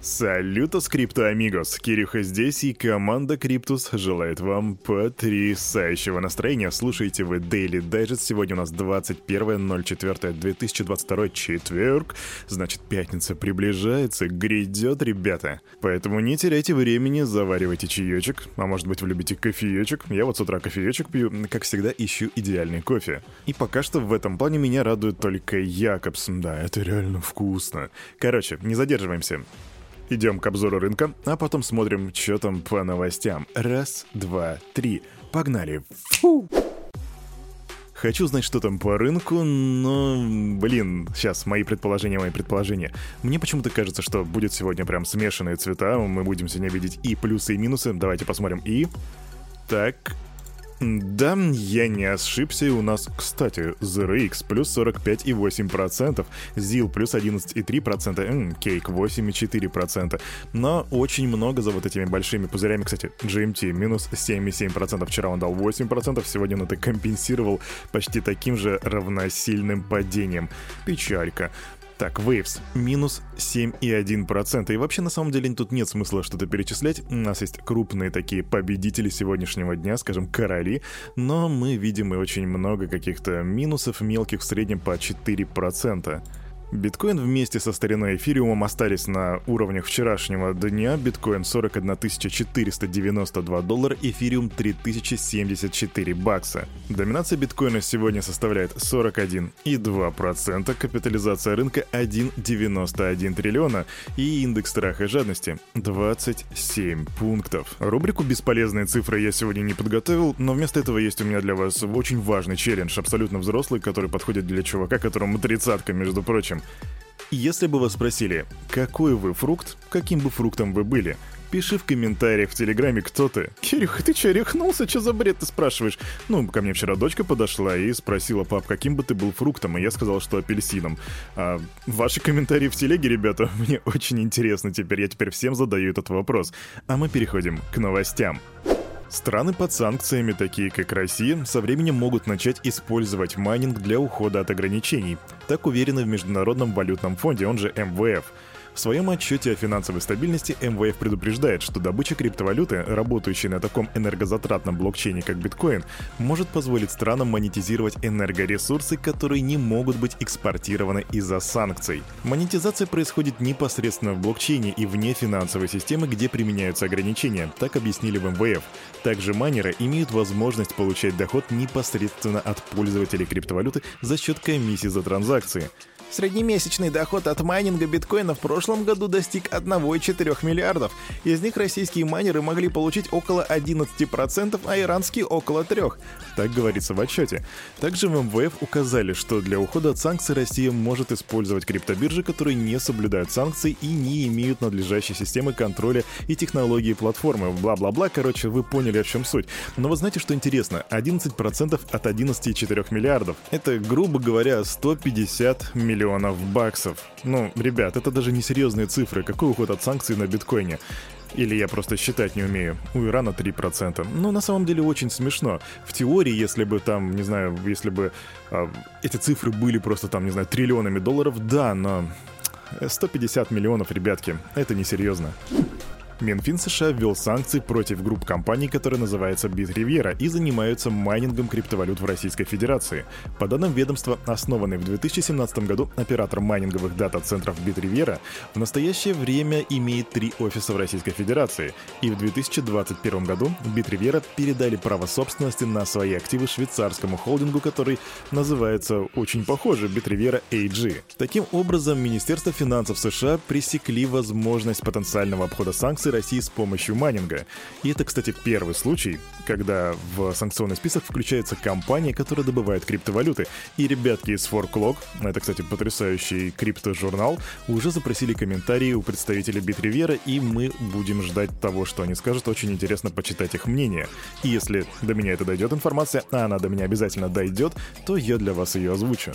Салюта скрипту, амигос! Кирюха здесь, и команда Криптус желает вам потрясающего настроения. Слушайте вы Daily Digest. Сегодня у нас 21.04.2022 четверг. Значит, пятница приближается, грядет, ребята. Поэтому не теряйте времени, заваривайте чаечек. А может быть, вы любите кофеечек? Я вот с утра кофеечек пью. Как всегда, ищу идеальный кофе. И пока что в этом плане меня радует только Якобс. Да, это реально вкусно. Короче, не задерживаемся. Идем к обзору рынка, а потом смотрим, что там по новостям. Раз, два, три. Погнали. Фу! Хочу знать, что там по рынку, но, блин, сейчас мои предположения, мои предположения. Мне почему-то кажется, что будет сегодня прям смешанные цвета, мы будем сегодня видеть и плюсы, и минусы. Давайте посмотрим. И... Так, да, я не ошибся, и у нас, кстати, ZRX плюс 45,8%, ZIL плюс 11,3%, Кейк 8,4%. Но очень много за вот этими большими пузырями, кстати, GMT минус 7,7%, вчера он дал 8%, сегодня он это компенсировал почти таким же равносильным падением. Печалька. Так, Waves минус 7,1%. И вообще, на самом деле, тут нет смысла что-то перечислять. У нас есть крупные такие победители сегодняшнего дня, скажем, короли, но мы видим и очень много каких-то минусов мелких в среднем по 4%. Биткоин вместе со стариной эфириумом остались на уровнях вчерашнего дня. Биткоин 41 492 доллара, эфириум 3074 бакса. Доминация биткоина сегодня составляет 41,2%, капитализация рынка 1,91 триллиона и индекс страха и жадности 27 пунктов. Рубрику «Бесполезные цифры» я сегодня не подготовил, но вместо этого есть у меня для вас очень важный челлендж, абсолютно взрослый, который подходит для чувака, которому тридцатка, между прочим. Если бы вас спросили, какой вы фрукт, каким бы фруктом вы были, пиши в комментариях в Телеграме, кто ты. Кирюха, ты че, рехнулся? Что за бред ты спрашиваешь? Ну, ко мне вчера дочка подошла и спросила, пап, каким бы ты был фруктом? И я сказал, что апельсином. А ваши комментарии в телеге, ребята, мне очень интересно теперь. Я теперь всем задаю этот вопрос. А мы переходим к новостям. Страны под санкциями, такие как Россия, со временем могут начать использовать майнинг для ухода от ограничений. Так уверены в Международном валютном фонде, он же МВФ. В своем отчете о финансовой стабильности МВФ предупреждает, что добыча криптовалюты, работающей на таком энергозатратном блокчейне, как биткоин, может позволить странам монетизировать энергоресурсы, которые не могут быть экспортированы из-за санкций. Монетизация происходит непосредственно в блокчейне и вне финансовой системы, где применяются ограничения, так объяснили в МВФ. Также майнеры имеют возможность получать доход непосредственно от пользователей криптовалюты за счет комиссии за транзакции. Среднемесячный доход от майнинга биткоина в прошлом году достиг 1,4 миллиардов. Из них российские майнеры могли получить около 11%, а иранские около 3%. Так говорится в отчете. Также в МВФ указали, что для ухода от санкций Россия может использовать криптобиржи, которые не соблюдают санкции и не имеют надлежащей системы контроля и технологии платформы. Бла-бла-бла, короче, вы поняли, о чем суть. Но вы знаете, что интересно? 11% от 11,4 миллиардов. Это, грубо говоря, 150 миллиардов миллионов баксов. Ну, ребят, это даже не серьезные цифры. Какой уход от санкций на биткоине? Или я просто считать не умею. У Ирана 3%. Ну, на самом деле очень смешно. В теории, если бы там, не знаю, если бы э, эти цифры были просто там, не знаю, триллионами долларов, да, но 150 миллионов, ребятки, это несерьезно. Минфин США ввел санкции против групп компаний, которые называются BitRiviera и занимаются майнингом криптовалют в Российской Федерации. По данным ведомства, основанный в 2017 году оператор майнинговых дата-центров BitRiviera в настоящее время имеет три офиса в Российской Федерации, и в 2021 году BitRiviera передали право собственности на свои активы швейцарскому холдингу, который называется очень похоже BitRiviera AG. Таким образом, Министерство финансов США пресекли возможность потенциального обхода санкций санкций России с помощью майнинга. И это, кстати, первый случай, когда в санкционный список включается компания, которая добывает криптовалюты. И ребятки из Forklog, это, кстати, потрясающий криптожурнал, уже запросили комментарии у представителей Битривера, и мы будем ждать того, что они скажут. Очень интересно почитать их мнение. И если до меня это дойдет информация, а она до меня обязательно дойдет, то я для вас ее озвучу.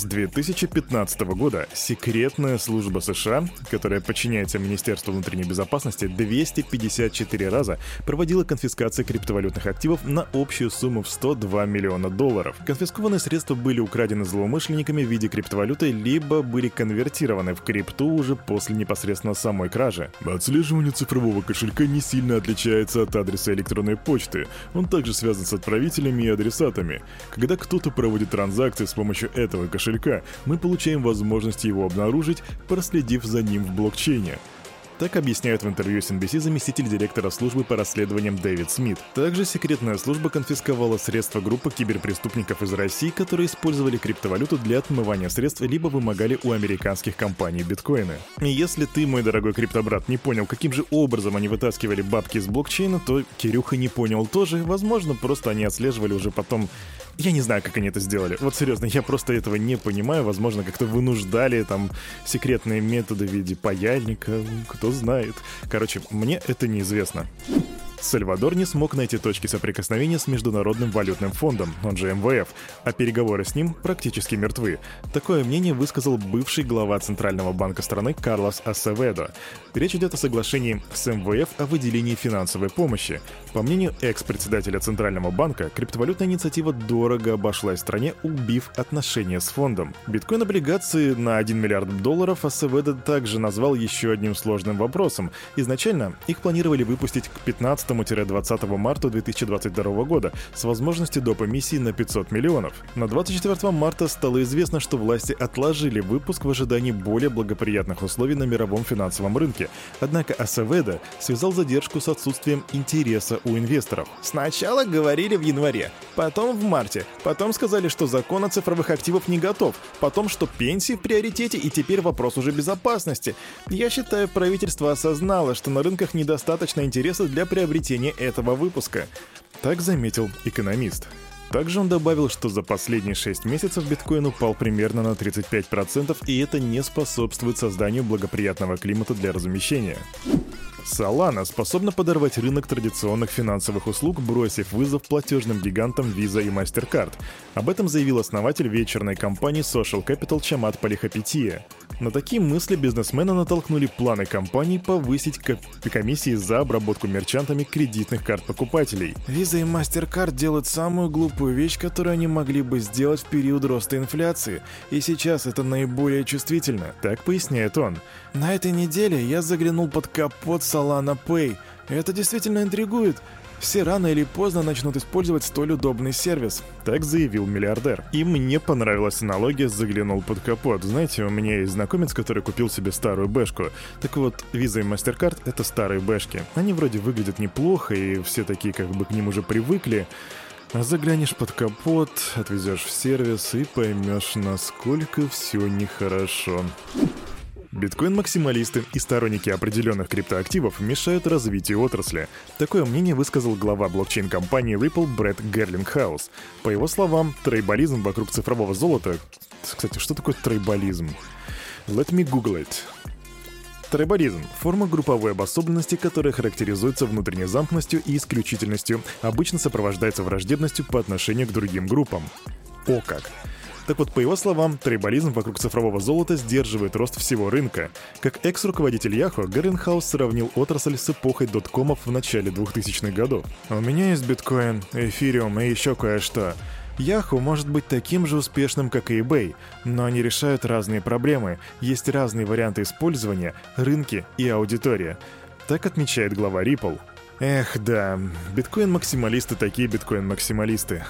С 2015 года секретная служба США, которая подчиняется Министерству внутренней безопасности, 254 раза проводила конфискации криптовалютных активов на общую сумму в 102 миллиона долларов. Конфискованные средства были украдены злоумышленниками в виде криптовалюты, либо были конвертированы в крипту уже после непосредственно самой кражи. Отслеживание цифрового кошелька не сильно отличается от адреса электронной почты. Он также связан с отправителями и адресатами. Когда кто-то проводит транзакции с помощью этого кошелька, мы получаем возможность его обнаружить, проследив за ним в блокчейне. Так объясняет в интервью с NBC заместитель директора службы по расследованиям Дэвид Смит. Также секретная служба конфисковала средства группы киберпреступников из России, которые использовали криптовалюту для отмывания средств либо вымогали у американских компаний биткоины. И если ты, мой дорогой криптобрат, не понял, каким же образом они вытаскивали бабки из блокчейна, то Кирюха не понял тоже. Возможно, просто они отслеживали уже потом я не знаю, как они это сделали. Вот серьезно, я просто этого не понимаю. Возможно, как-то вынуждали там секретные методы в виде паяльника, кто знает. Короче, мне это неизвестно. Сальвадор не смог найти точки соприкосновения с Международным валютным фондом, он же МВФ, а переговоры с ним практически мертвы. Такое мнение высказал бывший глава Центрального банка страны Карлос Асеведо. Речь идет о соглашении с МВФ о выделении финансовой помощи. По мнению экс-председателя Центрального банка, криптовалютная инициатива дорого обошлась стране, убив отношения с фондом. Биткоин-облигации на 1 миллиард долларов Асеведо также назвал еще одним сложным вопросом. Изначально их планировали выпустить к 15 15-20 марта 2022 года с возможностью доп. эмиссии на 500 миллионов. На 24 марта стало известно, что власти отложили выпуск в ожидании более благоприятных условий на мировом финансовом рынке. Однако Асаведа связал задержку с отсутствием интереса у инвесторов. Сначала говорили в январе, потом в марте, потом сказали, что закон о цифровых активах не готов, потом, что пенсии в приоритете и теперь вопрос уже безопасности. Я считаю, правительство осознало, что на рынках недостаточно интереса для приобретения изобретения этого выпуска. Так заметил экономист. Также он добавил, что за последние 6 месяцев биткоин упал примерно на 35%, и это не способствует созданию благоприятного климата для размещения. Solana способна подорвать рынок традиционных финансовых услуг, бросив вызов платежным гигантам Visa и MasterCard. Об этом заявил основатель вечерной компании Social Capital Чамат Полихапетия. На такие мысли бизнесмена натолкнули планы компании повысить комиссии за обработку мерчантами кредитных карт покупателей. Visa и MasterCard делают самую глупую вещь, которую они могли бы сделать в период роста инфляции, и сейчас это наиболее чувствительно, так поясняет он. На этой неделе я заглянул под капот Solana Pay. Это действительно интригует. Все рано или поздно начнут использовать столь удобный сервис, так заявил миллиардер. И мне понравилась аналогия «заглянул под капот». Знаете, у меня есть знакомец, который купил себе старую бэшку. Так вот, Visa и MasterCard — это старые бэшки. Они вроде выглядят неплохо, и все такие как бы к ним уже привыкли. А заглянешь под капот, отвезешь в сервис и поймешь, насколько все нехорошо. Биткоин-максималисты и сторонники определенных криптоактивов мешают развитию отрасли. Такое мнение высказал глава блокчейн-компании Ripple Брэд Герлингхаус. По его словам, трейболизм вокруг цифрового золота... Кстати, что такое трейболизм? Let me google it. Трайбализм – форма групповой обособленности, которая характеризуется внутренней замкнутостью и исключительностью, обычно сопровождается враждебностью по отношению к другим группам. О как! Так вот, по его словам, трейбализм вокруг цифрового золота сдерживает рост всего рынка. Как экс-руководитель Яхо, Гаренхаус сравнил отрасль с эпохой доткомов в начале 2000-х годов. «У меня есть биткоин, эфириум и еще кое-что. Yahoo может быть таким же успешным, как и eBay, но они решают разные проблемы, есть разные варианты использования, рынки и аудитория. Так отмечает глава Ripple. Эх, да, биткоин-максималисты такие биткоин-максималисты.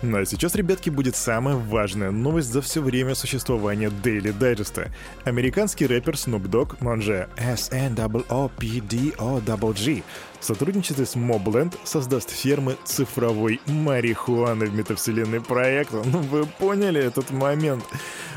Ну а сейчас, ребятки, будет самая важная новость за все время существования Daily Digest. Американский рэпер Snoop Dogg, он же SNOOPDOGG, в сотрудничестве с Mobland создаст фермы цифровой марихуаны в метавселенной проекта. Ну вы поняли этот момент?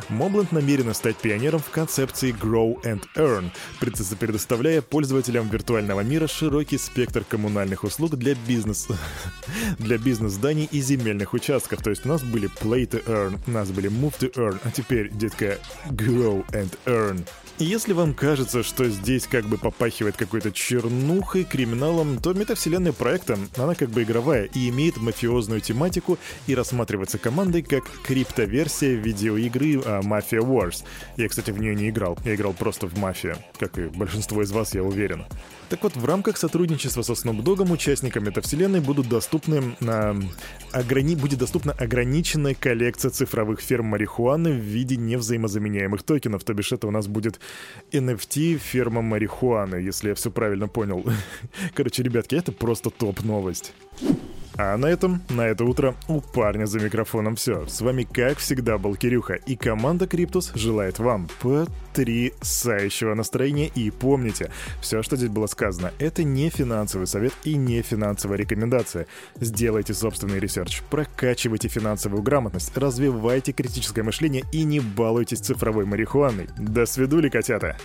Mobland намерена стать пионером в концепции Grow and Earn, предоставляя пользователям виртуального мира широкий спектр коммунальных услуг для бизнеса, для бизнес-зданий и земельных участков. То есть у нас были Play to Earn, у нас были Move to Earn, а теперь, детка, Grow and Earn. Если вам кажется, что здесь как бы попахивает какой-то чернухой, криминалом, то метавселенная проекта, она как бы игровая и имеет мафиозную тематику и рассматривается командой как криптоверсия видеоигры uh, Mafia Wars. Я, кстати, в нее не играл. Я играл просто в Мафию, как и большинство из вас, я уверен. Так вот, в рамках сотрудничества со Snoop Dogg участникам метавселенной будут доступны, на... ограни... будет доступна ограниченная коллекция цифровых ферм марихуаны в виде невзаимозаменяемых токенов, то бишь это у нас будет NFT ферма марихуаны, если я все правильно понял. Короче, ребятки, это просто топ-новость. А на этом, на это утро у парня за микрофоном все. С вами, как всегда, был Кирюха, и команда Криптус желает вам потрясающего настроения. И помните, все, что здесь было сказано, это не финансовый совет и не финансовая рекомендация. Сделайте собственный research, прокачивайте финансовую грамотность, развивайте критическое мышление и не балуйтесь цифровой марихуаной. До свидули, котята!